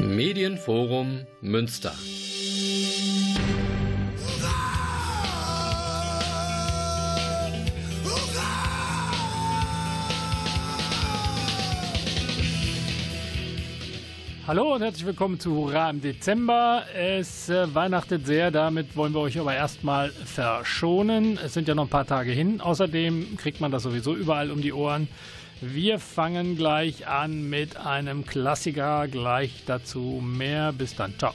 Medienforum Münster. Hallo und herzlich willkommen zu Hurra im Dezember. Es äh, weihnachtet sehr, damit wollen wir euch aber erstmal verschonen. Es sind ja noch ein paar Tage hin. Außerdem kriegt man das sowieso überall um die Ohren. Wir fangen gleich an mit einem Klassiker. Gleich dazu mehr. Bis dann. Ciao.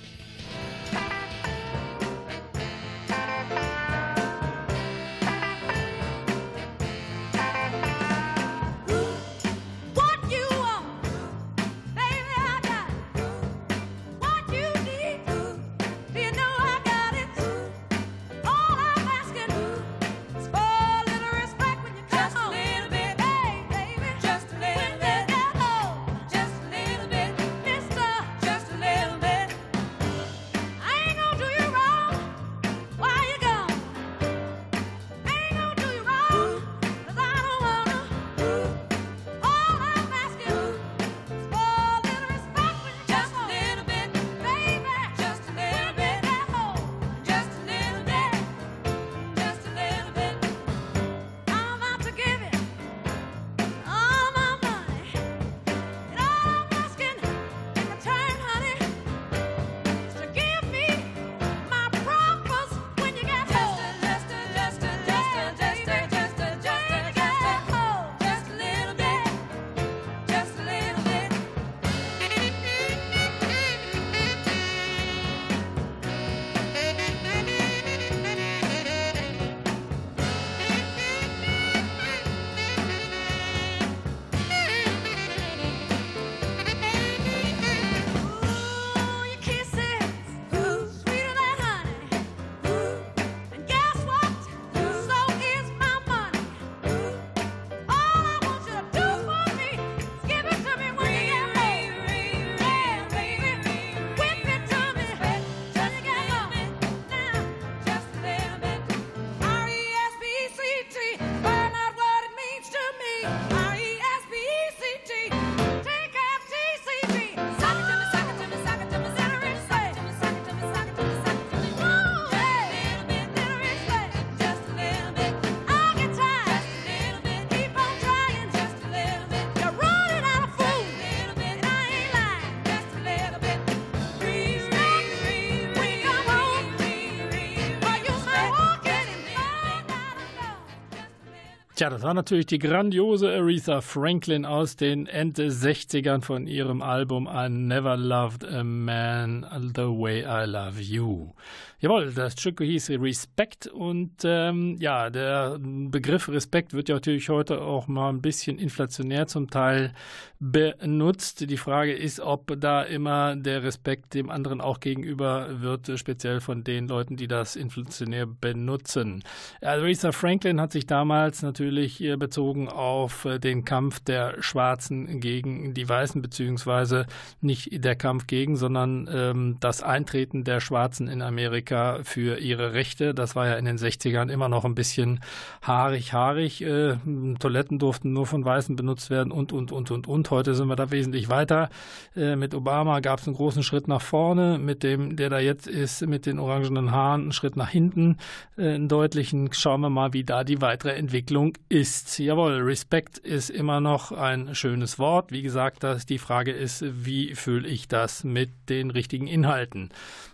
Tja, das war natürlich die grandiose Aretha Franklin aus den Ende 60ern von ihrem Album I Never Loved a Man the Way I Love You. Jawohl, das Stück hieß Respect und ähm, ja, der Begriff Respekt wird ja natürlich heute auch mal ein bisschen inflationär zum Teil benutzt. Die Frage ist, ob da immer der Respekt dem anderen auch gegenüber wird, speziell von den Leuten, die das inflationär benutzen. Aretha Franklin hat sich damals natürlich bezogen auf den Kampf der Schwarzen gegen die Weißen, beziehungsweise nicht der Kampf gegen, sondern ähm, das Eintreten der Schwarzen in Amerika Amerika für ihre Rechte. Das war ja in den 60ern immer noch ein bisschen haarig, haarig. Äh, Toiletten durften nur von Weißen benutzt werden und, und, und, und, und. Heute sind wir da wesentlich weiter. Äh, mit Obama gab es einen großen Schritt nach vorne. Mit dem, der da jetzt ist, mit den orangenen Haaren, einen Schritt nach hinten. Äh, einen deutlichen. Schauen wir mal, wie da die weitere Entwicklung ist. Jawohl, Respekt ist immer noch ein schönes Wort. Wie gesagt, dass die Frage ist, wie fühle ich das mit den richtigen Inhalten?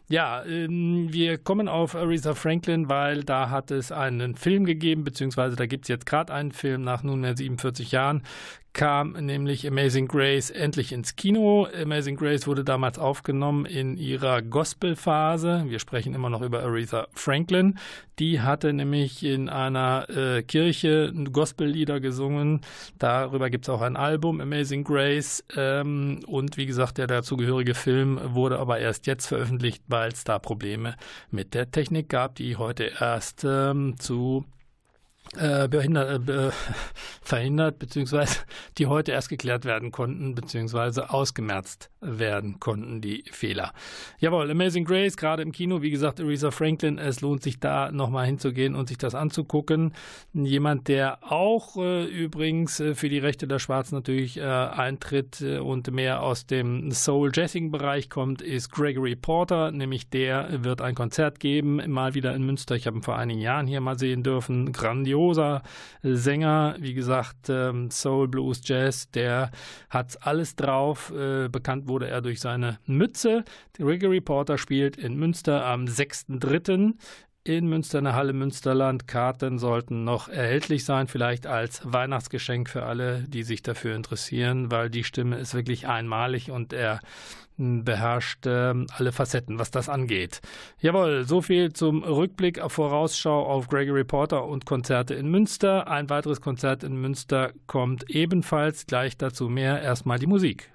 Ja, ähm, wir kommen auf Aretha Franklin, weil da hat es einen Film gegeben, beziehungsweise da gibt es jetzt gerade einen Film nach nunmehr 47 Jahren kam nämlich Amazing Grace endlich ins Kino. Amazing Grace wurde damals aufgenommen in ihrer Gospelphase. Wir sprechen immer noch über Aretha Franklin. Die hatte nämlich in einer äh, Kirche Gospellieder gesungen. Darüber gibt es auch ein Album, Amazing Grace. Ähm, und wie gesagt, der dazugehörige Film wurde aber erst jetzt veröffentlicht, weil es da Probleme mit der Technik gab, die heute erst ähm, zu äh, behindert, äh, verhindert, beziehungsweise die heute erst geklärt werden konnten, beziehungsweise ausgemerzt werden konnten, die Fehler. Jawohl, Amazing Grace, gerade im Kino, wie gesagt, Aretha Franklin, es lohnt sich da nochmal hinzugehen und sich das anzugucken. Jemand, der auch äh, übrigens äh, für die Rechte der Schwarzen natürlich äh, eintritt und mehr aus dem Soul-Jazzing-Bereich kommt, ist Gregory Porter, nämlich der wird ein Konzert geben, mal wieder in Münster. Ich habe ihn vor einigen Jahren hier mal sehen dürfen. Grandioser Sänger, wie gesagt, ähm, Soul, Blues, Jazz, der hat alles drauf. Äh, bekannt wurde er durch seine Mütze. Gregory Porter spielt in Münster am 6.3 in Münster in der Halle Münsterland. Karten sollten noch erhältlich sein, vielleicht als Weihnachtsgeschenk für alle, die sich dafür interessieren, weil die Stimme ist wirklich einmalig und er beherrscht äh, alle Facetten, was das angeht. Jawohl, so viel zum Rückblick, Vorausschau auf Gregory Porter und Konzerte in Münster. Ein weiteres Konzert in Münster kommt ebenfalls gleich dazu mehr. Erstmal die Musik.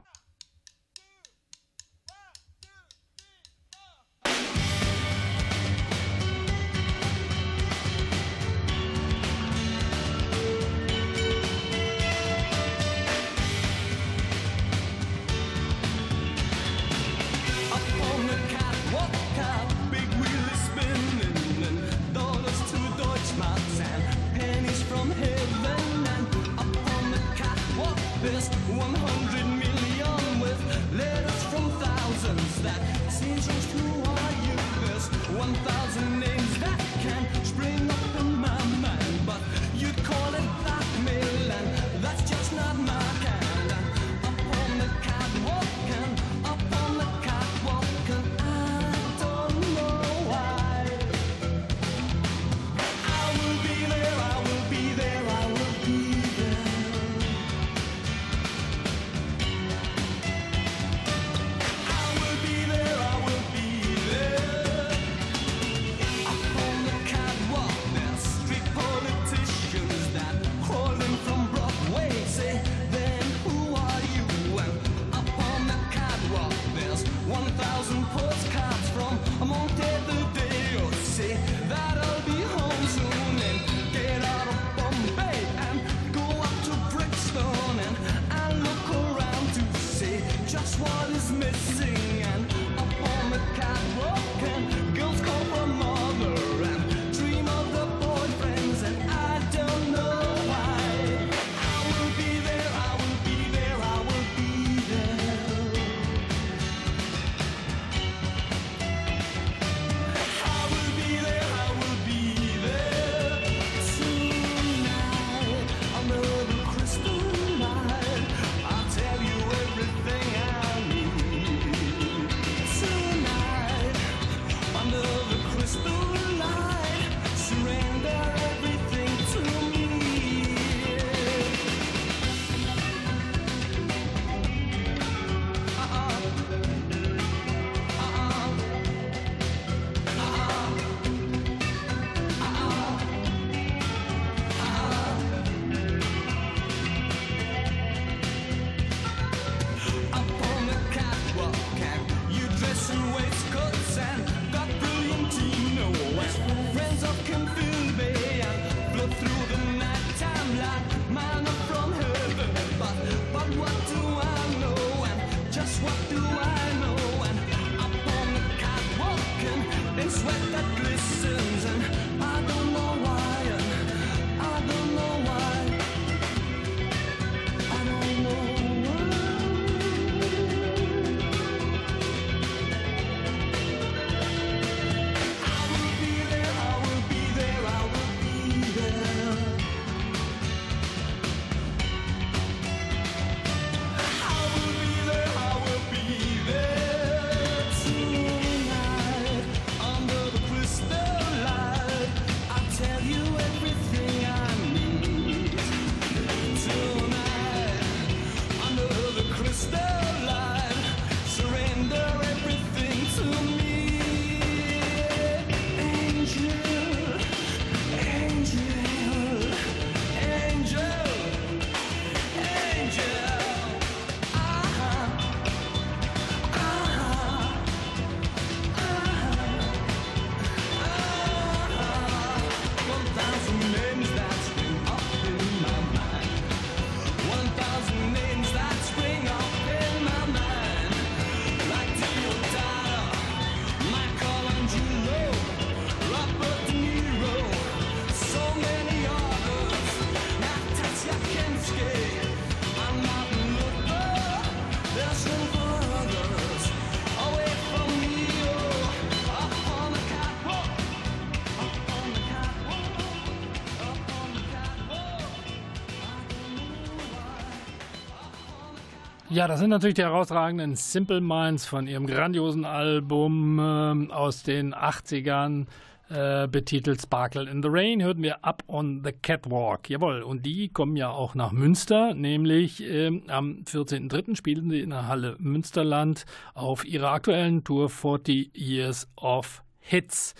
Ja, das sind natürlich die herausragenden Simple Minds von ihrem grandiosen Album äh, aus den 80ern. Äh, betitelt Sparkle in the Rain, hörten wir Up on the Catwalk. Jawohl, und die kommen ja auch nach Münster, nämlich äh, am 14.03. spielen sie in der Halle Münsterland auf ihrer aktuellen Tour 40 Years of Hits.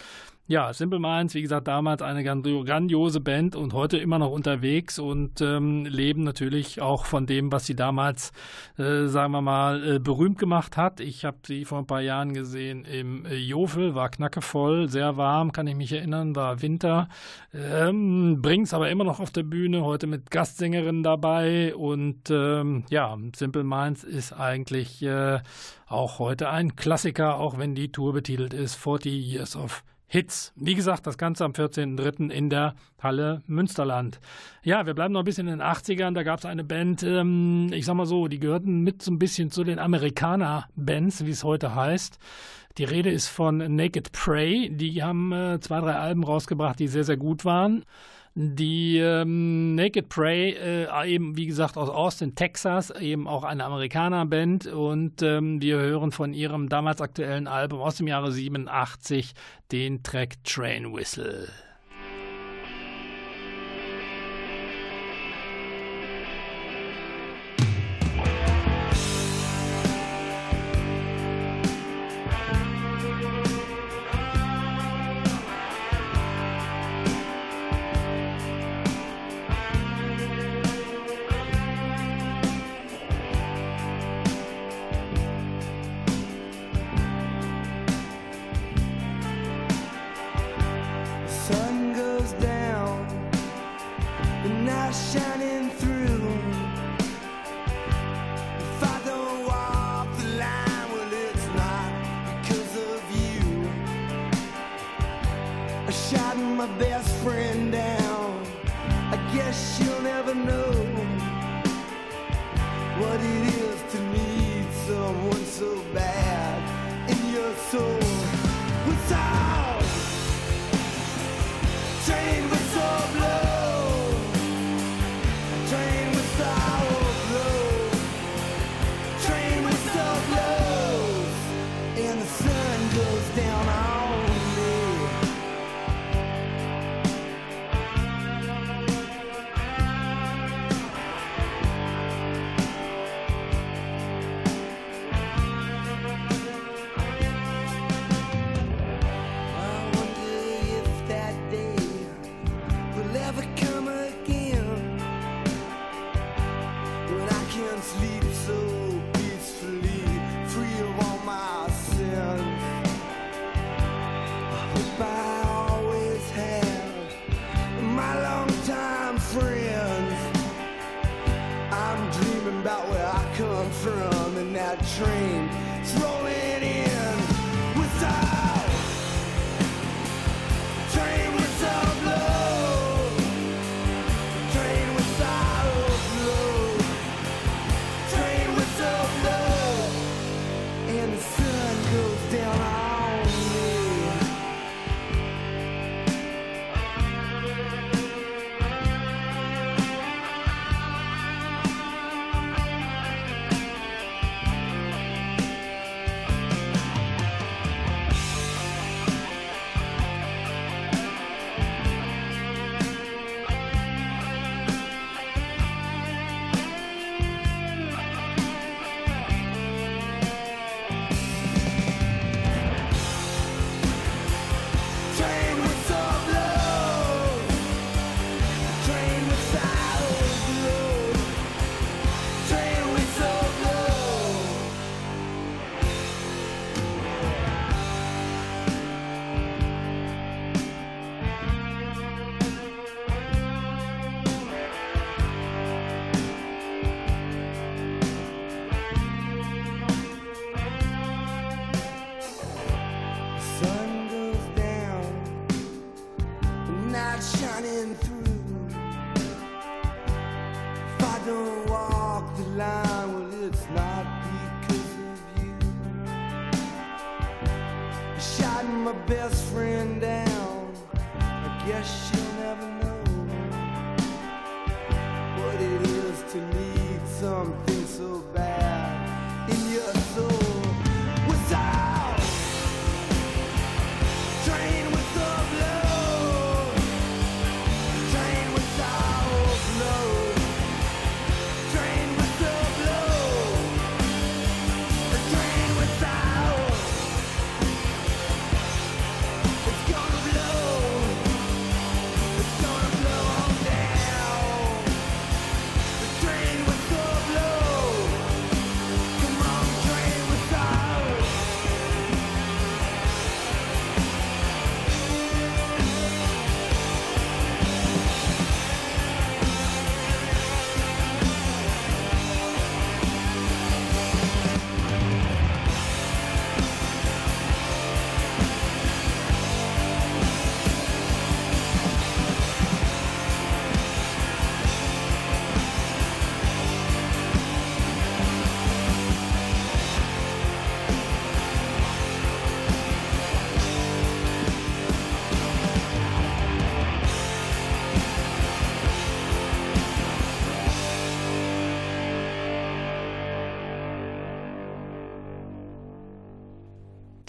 Ja, Simple Minds, wie gesagt, damals eine grandiose Band und heute immer noch unterwegs und ähm, leben natürlich auch von dem, was sie damals, äh, sagen wir mal, äh, berühmt gemacht hat. Ich habe sie vor ein paar Jahren gesehen im äh, Jofel, war knackevoll, sehr warm, kann ich mich erinnern, war Winter. Ähm, bringt's aber immer noch auf der Bühne, heute mit Gastsängerin dabei und ähm, ja, Simple Minds ist eigentlich äh, auch heute ein Klassiker, auch wenn die Tour betitelt ist 40 Years of Hits. Wie gesagt, das Ganze am 14.03. in der Halle Münsterland. Ja, wir bleiben noch ein bisschen in den 80ern. Da gab es eine Band, ähm, ich sag mal so, die gehörten mit so ein bisschen zu den Amerikaner-Bands, wie es heute heißt. Die Rede ist von Naked Prey. Die haben äh, zwei, drei Alben rausgebracht, die sehr, sehr gut waren. Die ähm, Naked Prey, äh, eben wie gesagt aus Austin, Texas, eben auch eine Amerikaner-Band und ähm, wir hören von ihrem damals aktuellen Album aus dem Jahre 87 den Track Train Whistle.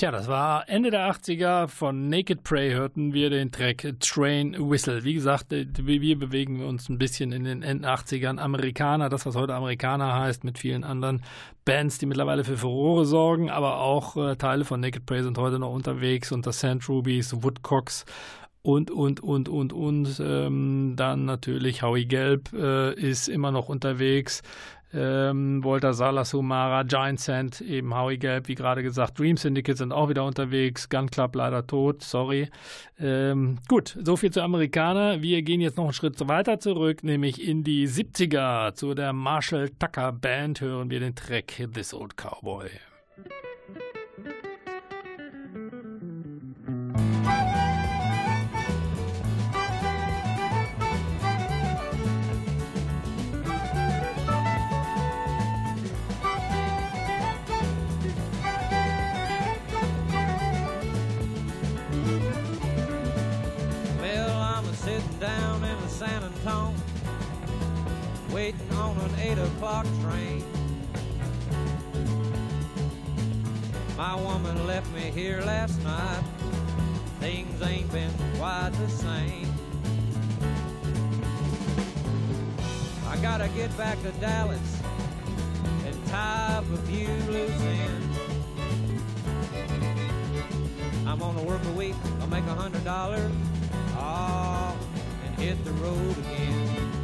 Tja, das war Ende der 80er. Von Naked Prey hörten wir den Track Train Whistle. Wie gesagt, äh, wir bewegen uns ein bisschen in den Enden 80ern. Amerikaner, das was heute Amerikaner heißt, mit vielen anderen Bands, die mittlerweile für Furore sorgen, aber auch äh, Teile von Naked Prey sind heute noch unterwegs unter Sand Rubies, Woodcocks und, und, und, und, und. Ähm, dann natürlich Howie Gelb äh, ist immer noch unterwegs ähm, Walter Salas Humara, Giant Sand, eben Howie Gelb, wie gerade gesagt. Dream Syndicate sind auch wieder unterwegs. Gun Club leider tot, sorry. Ähm, gut, so viel zu Amerikaner. Wir gehen jetzt noch einen Schritt weiter zurück, nämlich in die 70er. Zu der Marshall Tucker Band hören wir den Track This Old Cowboy. Waiting on an 8 o'clock train. My woman left me here last night. Things ain't been quite the same. I gotta get back to Dallas and tie up a few loose ends. I'm on a work a week, I'll make a hundred dollars. Ah, and hit the road again.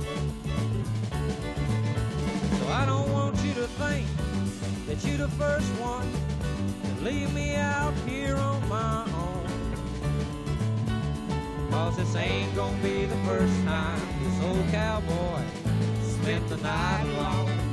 I don't want you to think that you're the first one to leave me out here on my own. Cause this ain't gonna be the first time this old cowboy spent the night alone.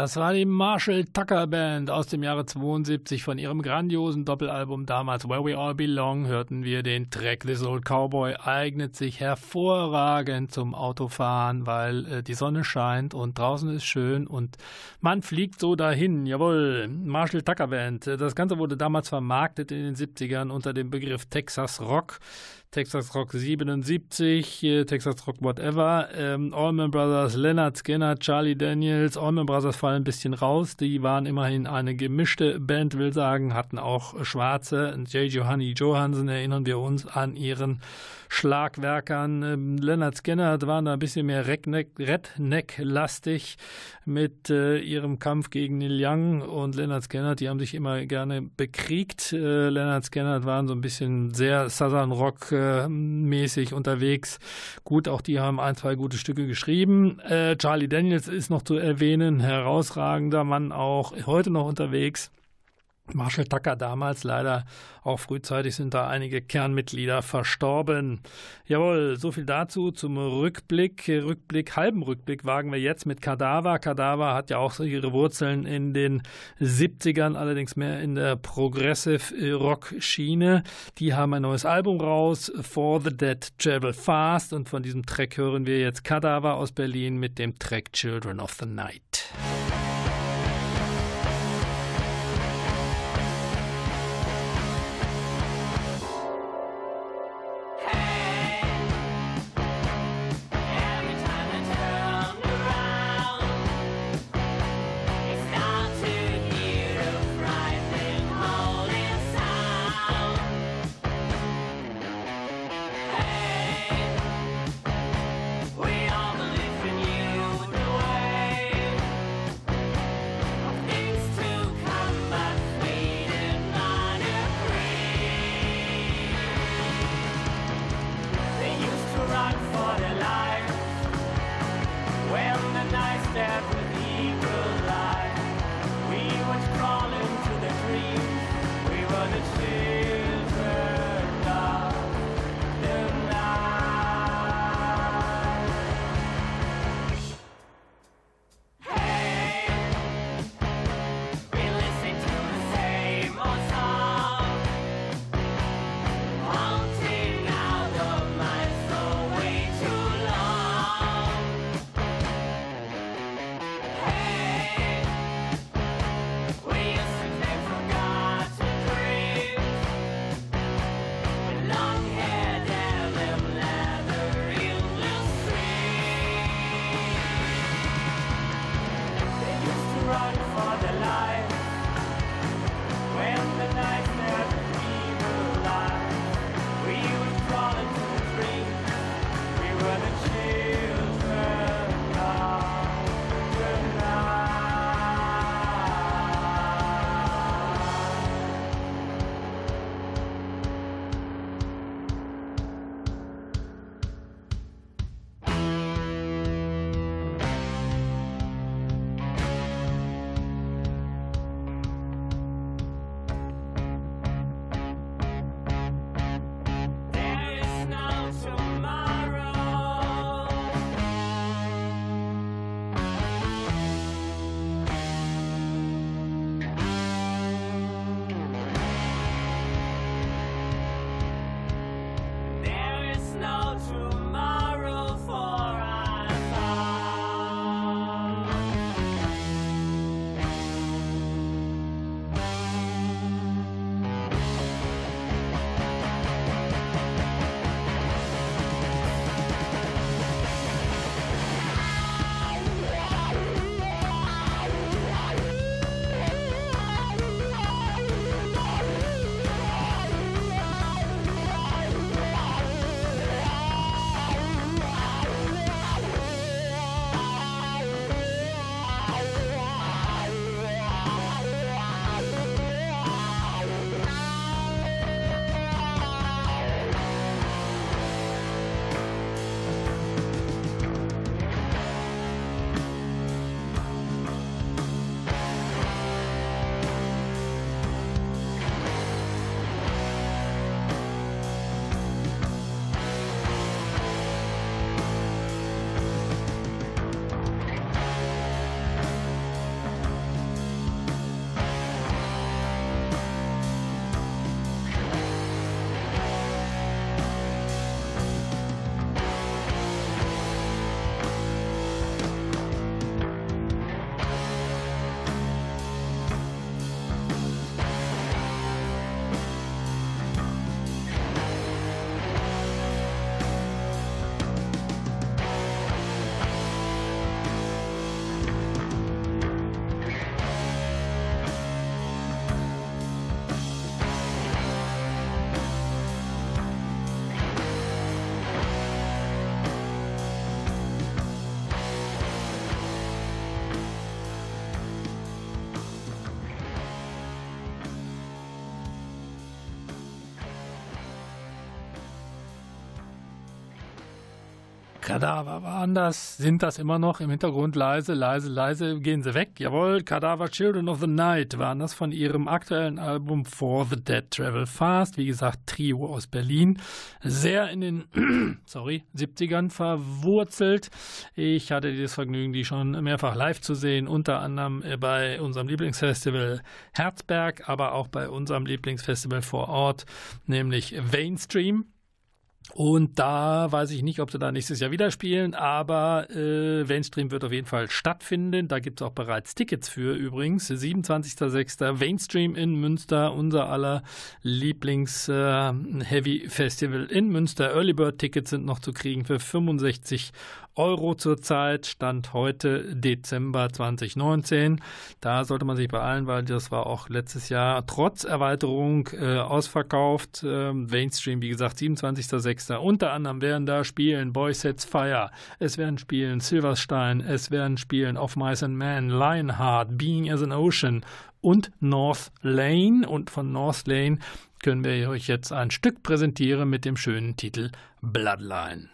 Das war die Marshall Tucker Band aus dem Jahre 72 von ihrem grandiosen Doppelalbum damals Where We All Belong hörten wir den Track This Old Cowboy eignet sich hervorragend zum Autofahren, weil äh, die Sonne scheint und draußen ist schön und man fliegt so dahin. Jawohl, Marshall Tucker Band. Das Ganze wurde damals vermarktet in den 70ern unter dem Begriff Texas Rock. Texas Rock 77, äh, Texas Rock Whatever, ähm, Allman Brothers, Leonard Skinner, Charlie Daniels, Allman Brothers fallen ein bisschen raus. Die waren immerhin eine gemischte Band, will sagen, hatten auch Schwarze. J. Johanny Johansen erinnern wir uns an ihren Schlagwerkern. Ähm, Leonard Skinner waren da ein bisschen mehr Redneck-lastig mit äh, ihrem Kampf gegen Neil Young und Leonard Skinner, die haben sich immer gerne bekriegt. Äh, Leonard Skinner waren so ein bisschen sehr Southern Rock äh, unterwegs. Gut, auch die haben ein, zwei gute Stücke geschrieben. Äh, Charlie Daniels ist noch zu erwähnen, herausragender Mann auch, heute noch unterwegs. Marshall Tucker damals leider auch frühzeitig sind da einige Kernmitglieder verstorben. Jawohl, so viel dazu zum Rückblick. Rückblick, halben Rückblick wagen wir jetzt mit Kadaver. Kadaver hat ja auch ihre Wurzeln in den 70ern, allerdings mehr in der Progressive Rock Schiene. Die haben ein neues Album raus, For the Dead Travel Fast und von diesem Track hören wir jetzt Kadaver aus Berlin mit dem Track Children of the Night. Kadaver waren das, sind das immer noch im Hintergrund leise, leise, leise, gehen sie weg. Jawohl, Kadaver Children of the Night waren das von ihrem aktuellen Album For the Dead Travel Fast. Wie gesagt, Trio aus Berlin. Sehr in den, sorry, 70ern verwurzelt. Ich hatte das Vergnügen, die schon mehrfach live zu sehen, unter anderem bei unserem Lieblingsfestival Herzberg, aber auch bei unserem Lieblingsfestival vor Ort, nämlich Mainstream. Und da weiß ich nicht, ob sie da nächstes Jahr wieder spielen, aber äh, Mainstream wird auf jeden Fall stattfinden. Da gibt es auch bereits Tickets für übrigens. 27.06. Mainstream in Münster, unser aller Lieblings-Heavy-Festival äh, in Münster. Early Bird Tickets sind noch zu kriegen für 65 Euro zurzeit, Stand heute Dezember 2019. Da sollte man sich beeilen, weil das war auch letztes Jahr trotz Erweiterung äh, ausverkauft. Ähm, Mainstream, wie gesagt, 27.06. Unter anderem werden da spielen Boy Sets Fire, es werden spielen Silverstein, es werden spielen Of Mice and Men, Lionheart, Being as an Ocean und North Lane. Und von North Lane können wir euch jetzt ein Stück präsentieren mit dem schönen Titel Bloodline.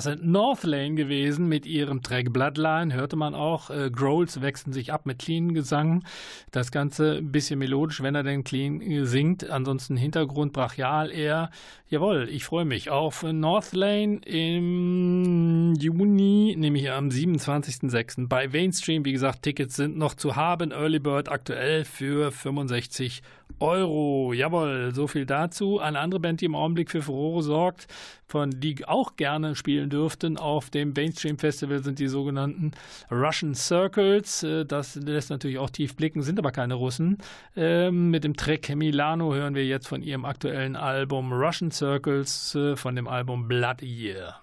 Das sind Northlane gewesen mit ihrem Track Bloodline. Hörte man auch. Äh, Growls wechseln sich ab mit clean Gesang. Das Ganze ein bisschen melodisch, wenn er denn clean singt. Ansonsten Hintergrund brachial eher. Jawohl, ich freue mich auf Northlane im Juni, nämlich am 27.06. bei Mainstream. Wie gesagt, Tickets sind noch zu haben. Early Bird aktuell für 65 Euro. Jawohl, so viel dazu. Eine andere Band, die im Augenblick für Furore sorgt, von die auch gerne spielen dürften auf dem Mainstream Festival, sind die sogenannten Russian Circles. Äh, das lässt natürlich auch tief blicken, sind aber keine Russen. Ähm, mit dem Track Milano hören wir jetzt von ihrem aktuellen Album Russian Circles äh, von dem Album Blood Year.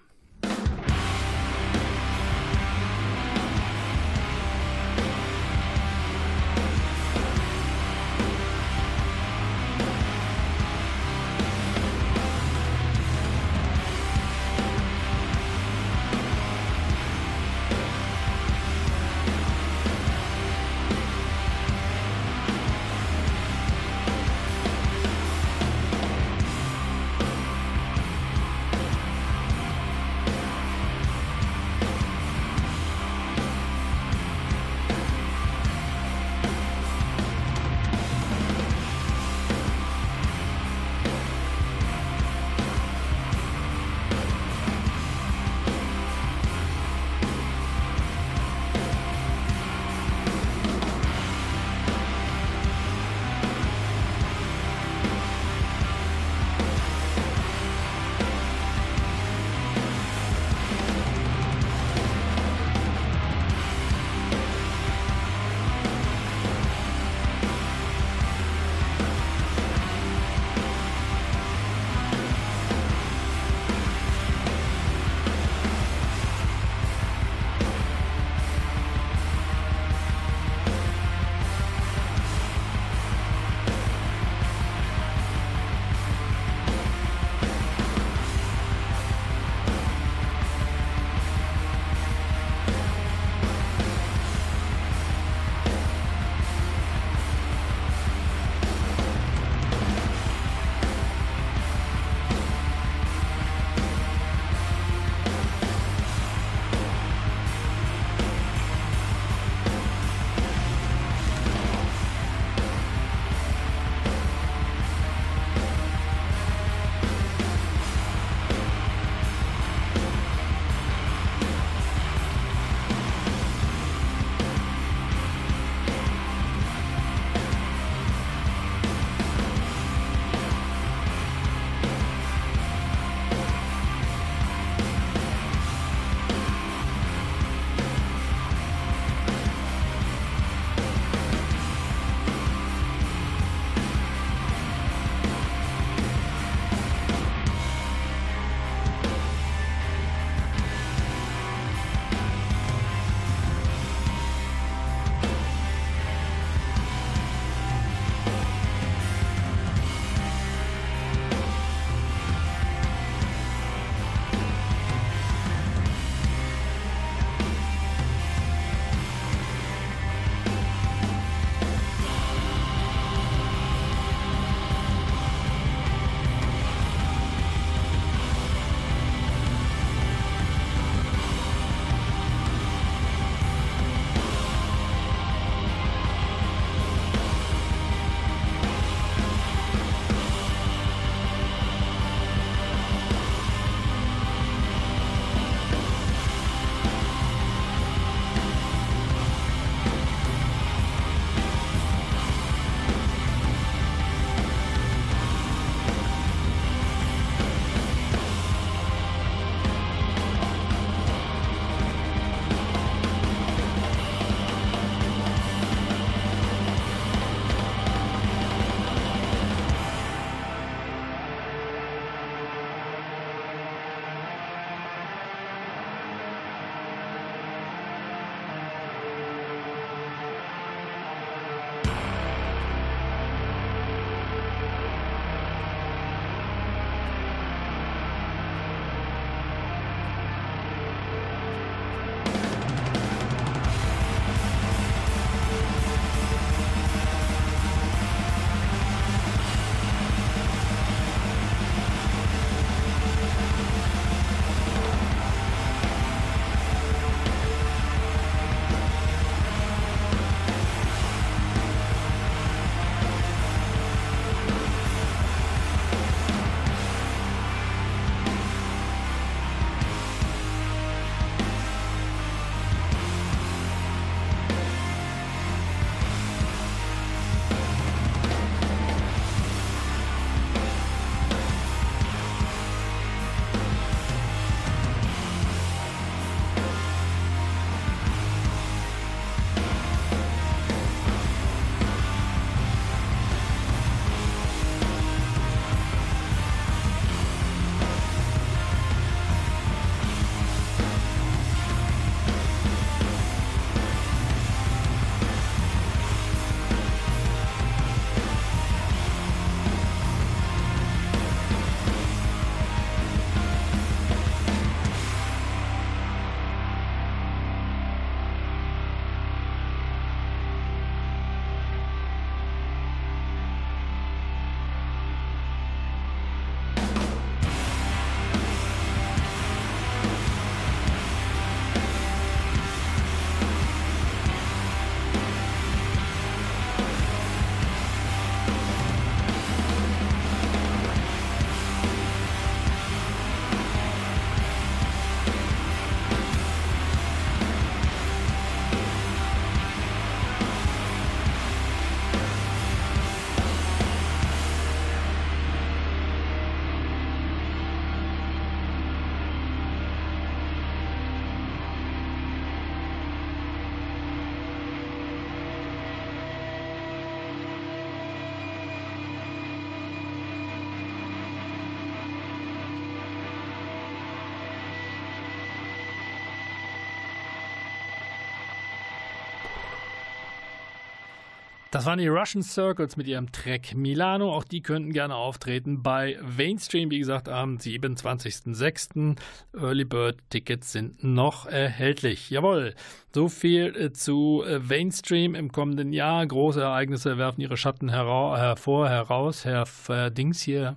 Das waren die Russian Circles mit ihrem Track Milano. Auch die könnten gerne auftreten bei Mainstream. Wie gesagt, am 27.06. Early Bird Tickets sind noch erhältlich. Jawohl. So viel äh, zu äh, Mainstream im kommenden Jahr. Große Ereignisse werfen ihre Schatten hervor, heraus. Herr Dings hier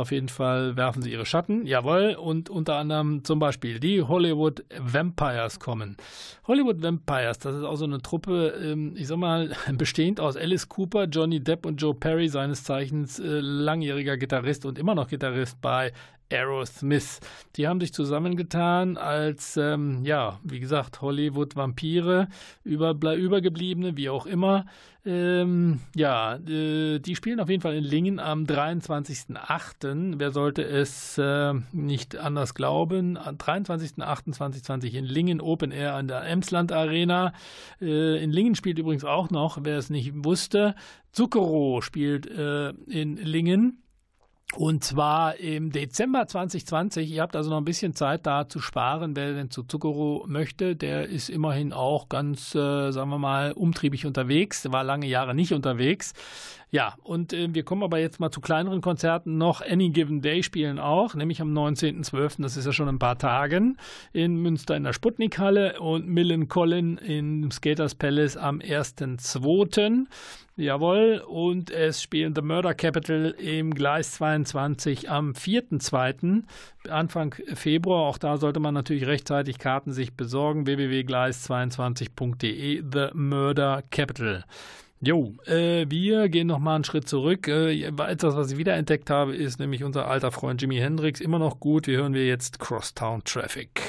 auf jeden Fall werfen sie ihre Schatten. Jawohl. Und unter anderem zum Beispiel die Hollywood Vampires kommen. Hollywood Vampires, das ist auch so eine Truppe, ähm, ich sag mal, bestehend aus Alice Cooper, Johnny Depp und Joe Perry, seines Zeichens äh, langjähriger Gitarrist und immer noch Gitarrist bei Aerosmith. Die haben sich zusammengetan als, ähm, ja, wie gesagt, Hollywood-Vampire, über, Übergebliebene, wie auch immer. Ähm, ja, äh, die spielen auf jeden Fall in Lingen am 23.08. Wer sollte es äh, nicht anders glauben? Am 23.08.2020 in Lingen Open Air an der Emsland Arena. Äh, in Lingen spielt übrigens auch noch, wer es nicht wusste, Zucchero spielt äh, in Lingen. Und zwar im Dezember 2020. Ihr habt also noch ein bisschen Zeit da zu sparen. Wer denn zu Zucchero möchte, der ist immerhin auch ganz, äh, sagen wir mal, umtriebig unterwegs. War lange Jahre nicht unterwegs. Ja, und äh, wir kommen aber jetzt mal zu kleineren Konzerten noch. Any Given Day spielen auch, nämlich am 19.12., das ist ja schon ein paar Tagen, in Münster in der Sputnikhalle und Millen Collin im Skaters Palace am 1.2. Jawohl, und es spielen The Murder Capital im Gleis 22 am 4.2. Anfang Februar. Auch da sollte man natürlich rechtzeitig Karten sich besorgen. www.gleis22.de The Murder Capital. Jo, äh, wir gehen noch mal einen Schritt zurück. Äh, etwas, was ich wiederentdeckt habe, ist nämlich unser alter Freund Jimi Hendrix. Immer noch gut. Wir hören wir jetzt Crosstown Traffic.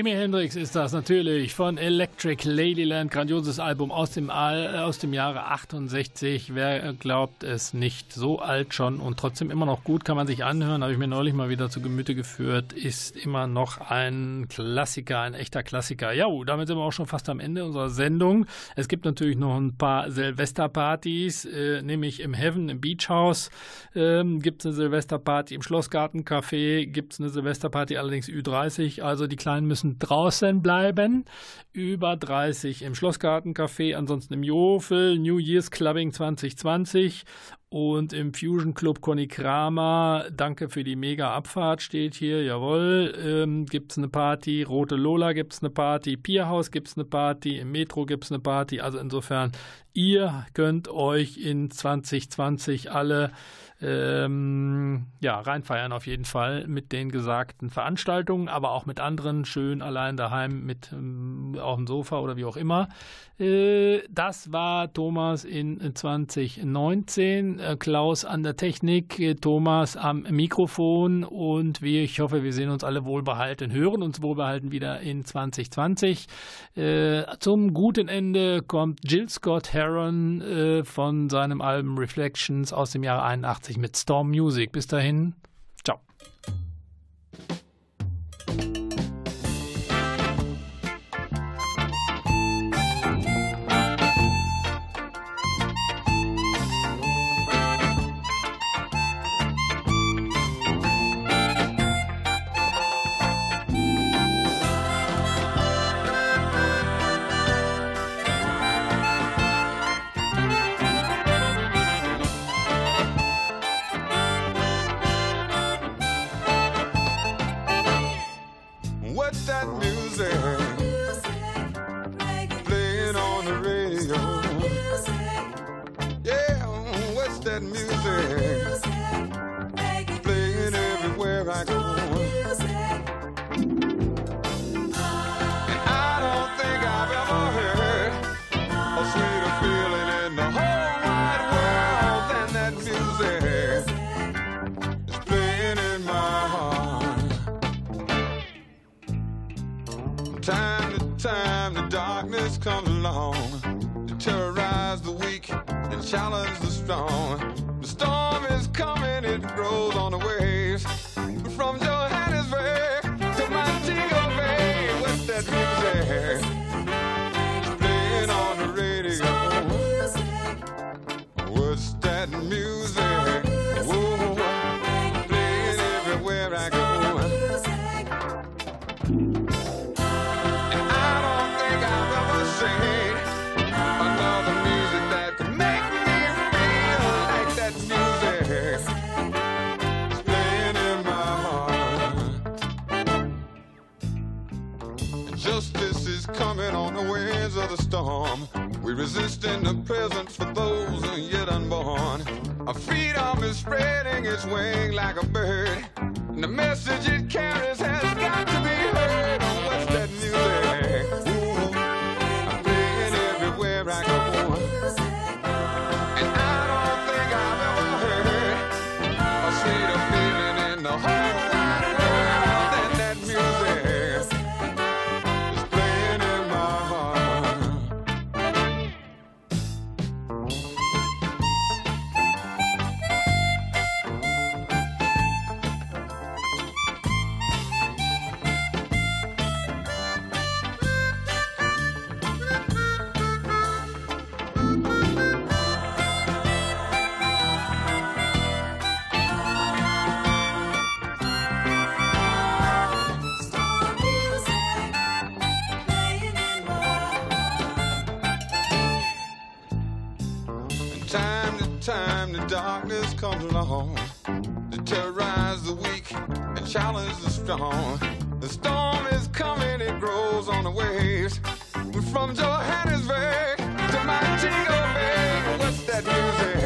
Jimi Hendrix ist das natürlich von Electric Ladyland, grandioses Album aus dem, aus dem Jahre 68. Wer glaubt es nicht, so alt schon und trotzdem immer noch gut, kann man sich anhören. Habe ich mir neulich mal wieder zu Gemüte geführt. Ist immer noch ein Klassiker, ein echter Klassiker. Ja, damit sind wir auch schon fast am Ende unserer Sendung. Es gibt natürlich noch ein paar Silvesterpartys, äh, nämlich im Heaven, im Beach House. Ähm, gibt es eine Silvesterparty im Schlossgartencafé, gibt es eine Silvesterparty allerdings Ü30. Also die Kleinen müssen müssen draußen bleiben. Über 30 im Schlossgartencafé, ansonsten im Jofel, New Year's Clubbing 2020 und im Fusion Club Conny Kramer. Danke für die mega Abfahrt, steht hier. Jawohl, ähm, es eine Party. Rote Lola gibt es eine Party. Pierhaus gibt es eine Party. Im Metro gibt es eine Party. Also insofern, ihr könnt euch in 2020 alle Ähm, ja, reinfeiern auf jeden Fall mit den gesagten Veranstaltungen, aber auch mit anderen, schön allein daheim mit ähm, auf dem Sofa oder wie auch immer. Äh, das war Thomas in 2019, äh, Klaus an der Technik, äh, Thomas am Mikrofon und wir, ich hoffe, wir sehen uns alle wohlbehalten, hören uns wohlbehalten wieder in 2020. Äh, zum guten Ende kommt Jill Scott Heron äh, von seinem Album Reflections aus dem Jahre 81 mit Storm Music. Bis dahin, ciao. it grows on the waves. harm. We resisting the presence for those yet unborn. Our freedom is spreading its wing like a bird. And the message it carries has got challenge the storm. The storm is coming, it grows on the waves. From Johannesburg to Montego Bay, what's that music?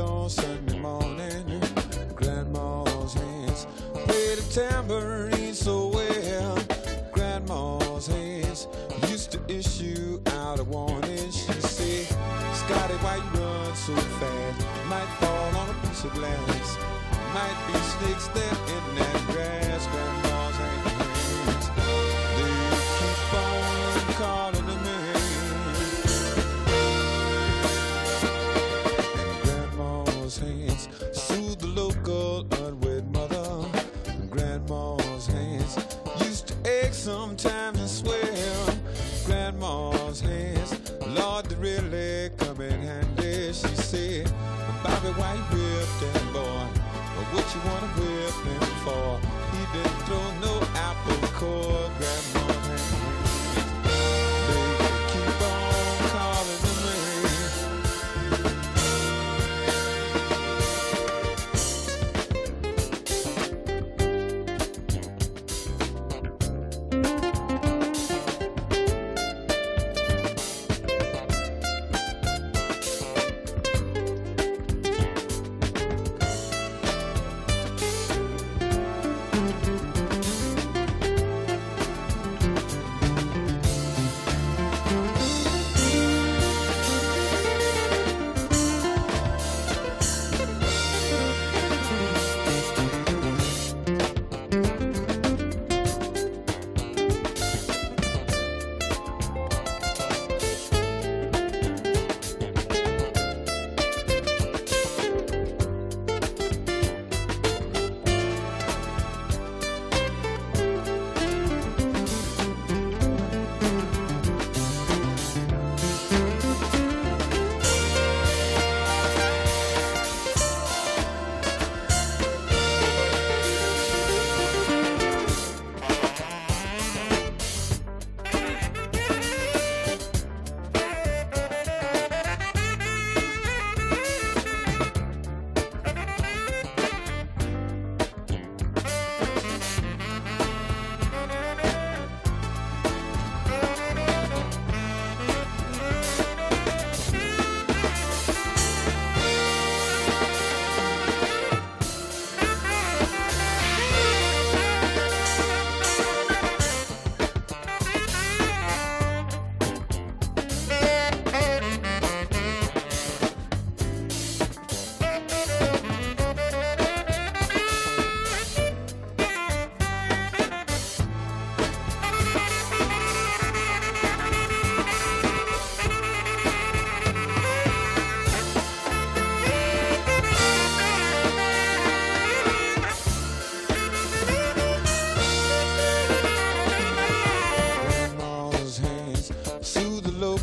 On Sunday morning. Grandma's hands played the tambourine so well. Grandma's hands used to issue out a warning. She said, Scotty, why you run so fast? Might fall on a piece of glass. Might be snakes there in that grass.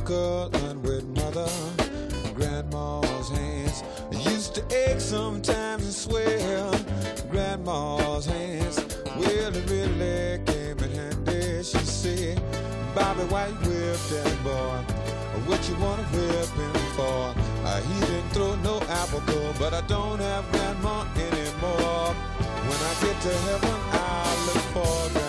The local mother. Grandma's hands used to ache sometimes and swell. Grandma's hands, well, it really came in handy. She said, Bobby, why you whip that boy? What you wanna whip him for? Uh, he didn't throw no apple but I don't have grandma anymore. When I get to heaven, I'll look for grandma.